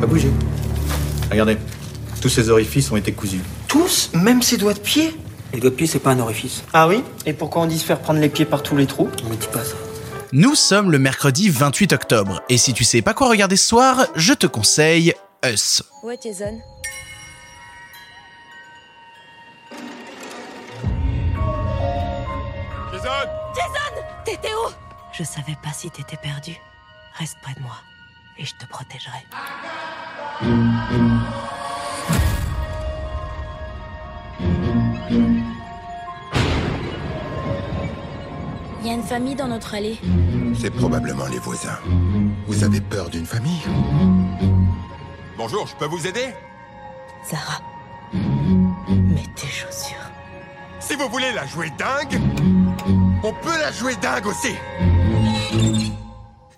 Pas bouger. Regardez, tous ces orifices ont été cousus. Tous Même ses doigts de pied Les doigts de pied, c'est pas un orifice. Ah oui Et pourquoi on dit se faire prendre les pieds par tous les trous On me dit pas ça. Nous sommes le mercredi 28 octobre, et si tu sais pas quoi regarder ce soir, je te conseille Us. Ouais, Jason. T'étais où Je savais pas si t'étais perdu. Reste près de moi et je te protégerai. Il y a une famille dans notre allée. C'est probablement les voisins. Vous avez peur d'une famille Bonjour, je peux vous aider Zara, mets tes chaussures. Si vous voulez la jouer dingue, on peut la jouer dingue aussi.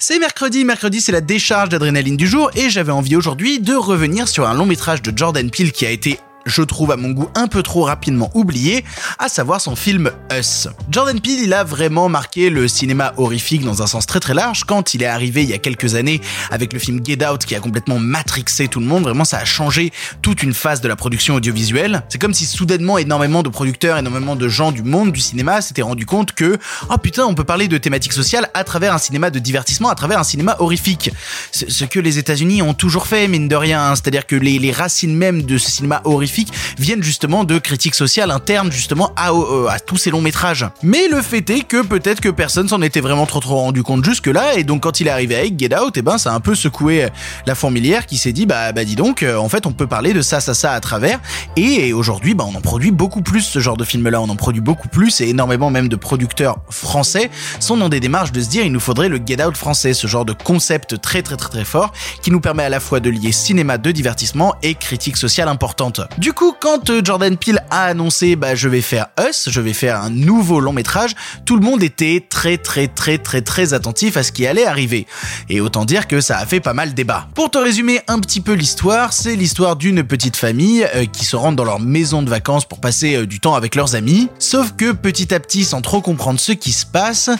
C'est mercredi, mercredi c'est la décharge d'adrénaline du jour et j'avais envie aujourd'hui de revenir sur un long métrage de Jordan Peele qui a été je trouve à mon goût un peu trop rapidement oublié, à savoir son film Us. Jordan Peele, il a vraiment marqué le cinéma horrifique dans un sens très très large quand il est arrivé il y a quelques années avec le film Get Out qui a complètement matrixé tout le monde, vraiment ça a changé toute une phase de la production audiovisuelle. C'est comme si soudainement énormément de producteurs, énormément de gens du monde du cinéma s'étaient rendu compte que oh putain, on peut parler de thématiques sociales à travers un cinéma de divertissement, à travers un cinéma horrifique. Ce que les États-Unis ont toujours fait mine de rien, hein. c'est-à-dire que les, les racines même de ce cinéma horrifique viennent justement de critiques sociales internes justement à, euh, à tous ces longs métrages. Mais le fait est que peut-être que personne s'en était vraiment trop trop rendu compte jusque là et donc quand il est arrivé avec Get Out, et eh ben ça a un peu secoué la fourmilière qui s'est dit bah bah dis donc euh, en fait on peut parler de ça ça ça à travers et aujourd'hui bah on en produit beaucoup plus ce genre de film là, on en produit beaucoup plus et énormément même de producteurs français sont dans des démarches de se dire il nous faudrait le Get Out français, ce genre de concept très très très très fort qui nous permet à la fois de lier cinéma de divertissement et critique sociale importante. Coup, quand euh, Jordan Peele a annoncé bah je vais faire Us, je vais faire un nouveau long métrage, tout le monde était très très très très très attentif à ce qui allait arriver. Et autant dire que ça a fait pas mal débat. Pour te résumer un petit peu l'histoire, c'est l'histoire d'une petite famille euh, qui se rendent dans leur maison de vacances pour passer euh, du temps avec leurs amis. Sauf que petit à petit, sans trop comprendre ce qui se passe,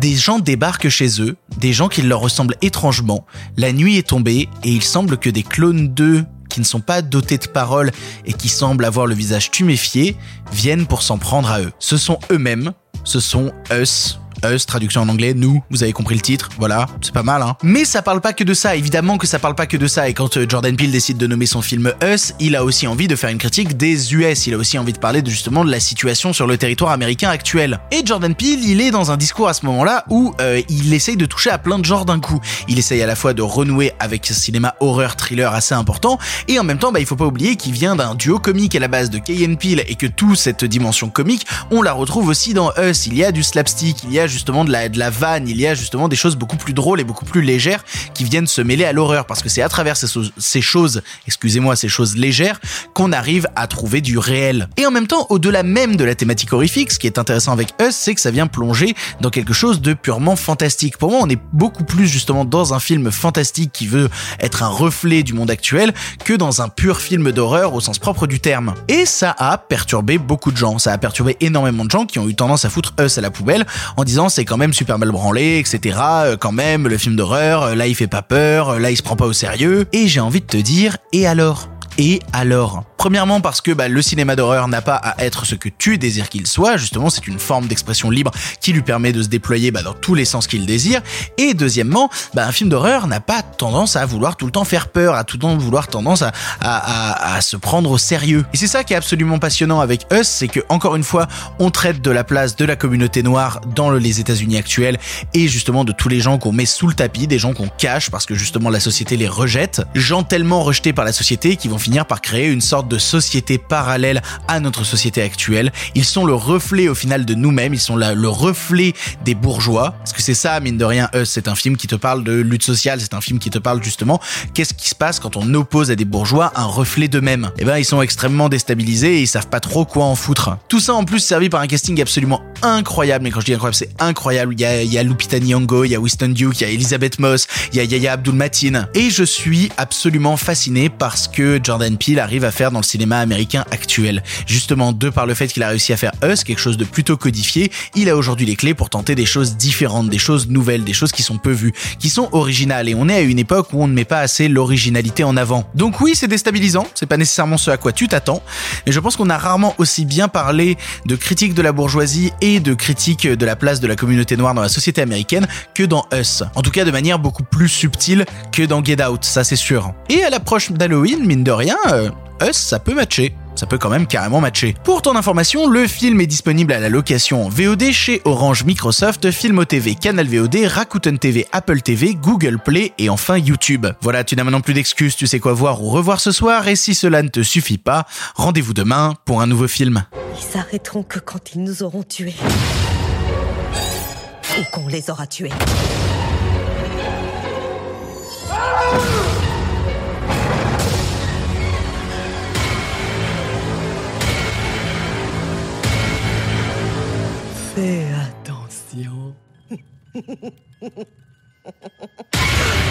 des gens débarquent chez eux, des gens qui leur ressemblent étrangement. La nuit est tombée et il semble que des clones d'eux qui ne sont pas dotés de paroles et qui semblent avoir le visage tuméfié, viennent pour s'en prendre à eux. Ce sont eux-mêmes, ce sont us, Us, traduction en anglais, nous, vous avez compris le titre, voilà, c'est pas mal, hein. Mais ça parle pas que de ça, évidemment que ça parle pas que de ça, et quand euh, Jordan Peele décide de nommer son film Us, il a aussi envie de faire une critique des US, il a aussi envie de parler de, justement de la situation sur le territoire américain actuel. Et Jordan Peele, il est dans un discours à ce moment-là où euh, il essaye de toucher à plein de genres d'un coup. Il essaye à la fois de renouer avec ce cinéma horreur thriller assez important, et en même temps, bah, il faut pas oublier qu'il vient d'un duo comique à la base de Kay Peele, et que toute cette dimension comique, on la retrouve aussi dans Us. Il y a du slapstick, il y a justement de la, de la vanne, il y a justement des choses beaucoup plus drôles et beaucoup plus légères qui viennent se mêler à l'horreur parce que c'est à travers ces, ces choses, excusez-moi, ces choses légères qu'on arrive à trouver du réel. Et en même temps, au-delà même de la thématique horrifique, ce qui est intéressant avec Us, c'est que ça vient plonger dans quelque chose de purement fantastique. Pour moi, on est beaucoup plus justement dans un film fantastique qui veut être un reflet du monde actuel que dans un pur film d'horreur au sens propre du terme. Et ça a perturbé beaucoup de gens. Ça a perturbé énormément de gens qui ont eu tendance à foutre Us à la poubelle en disant c'est quand même super mal branlé, etc. Euh, quand même, le film d'horreur, euh, là il fait pas peur, euh, là il se prend pas au sérieux. Et j'ai envie de te dire, et alors? Et alors Premièrement parce que bah, le cinéma d'horreur n'a pas à être ce que tu désires qu'il soit, justement c'est une forme d'expression libre qui lui permet de se déployer bah, dans tous les sens qu'il désire. Et deuxièmement, bah, un film d'horreur n'a pas tendance à vouloir tout le temps faire peur, à tout le temps vouloir tendance à, à, à, se prendre au sérieux. Et c'est ça qui est absolument passionnant avec Us, c'est que encore une fois, on traite de la place de la communauté noire dans les États-Unis actuels et justement de tous les gens qu'on met sous le tapis, des gens qu'on cache parce que justement la société les rejette, gens tellement rejetés par la société qui vont finir par créer une sorte de société parallèle à notre société actuelle. Ils sont le reflet au final de nous-mêmes, ils sont le reflet des bourgeois. Parce que c'est ça, mine de rien, Us, c'est un film qui te parle de lutte sociale, c'est un film qui te parle justement qu'est-ce qui se passe quand on oppose à des bourgeois un reflet d'eux-mêmes? Eh ben, ils sont extrêmement déstabilisés et ils savent pas trop quoi en foutre. Tout ça en plus servi par un casting absolument incroyable, mais quand je dis incroyable, c'est incroyable. Il y a, Lupita Nyong'o, il y a Winston Duke, il y a Elizabeth Moss, il y a Yaya Abdul Matin. Et je suis absolument fasciné par ce que Jordan Peele arrive à faire dans le cinéma américain actuel. Justement, de par le fait qu'il a réussi à faire Us, quelque chose de plutôt codifié, il a aujourd'hui les clés pour tenter des choses différentes, des choses nouvelles, des choses qui sont peu vues, qui sont originales. Et on est à une époque où on ne met pas assez l'originalité en avant. Donc oui, c'est déstabilisant, c'est pas nécessairement ce à quoi tu t'attends, mais je pense qu'on a rarement aussi bien parlé de critique de la bourgeoisie et de critique de la place de la communauté noire dans la société américaine que dans Us. En tout cas, de manière beaucoup plus subtile que dans Get Out, ça c'est sûr. Et à l'approche d'Halloween, mine de rien, euh, Us, ça peut matcher ça peut quand même carrément matcher. Pour ton information, le film est disponible à la location en VOD chez Orange Microsoft, Filmo TV, Canal VOD, Rakuten TV, Apple TV, Google Play et enfin YouTube. Voilà, tu n'as maintenant plus d'excuses, tu sais quoi voir ou revoir ce soir et si cela ne te suffit pas, rendez-vous demain pour un nouveau film. Ils s'arrêteront que quand ils nous auront tués. Ou qu'on les aura tués. Ha ha ha ha!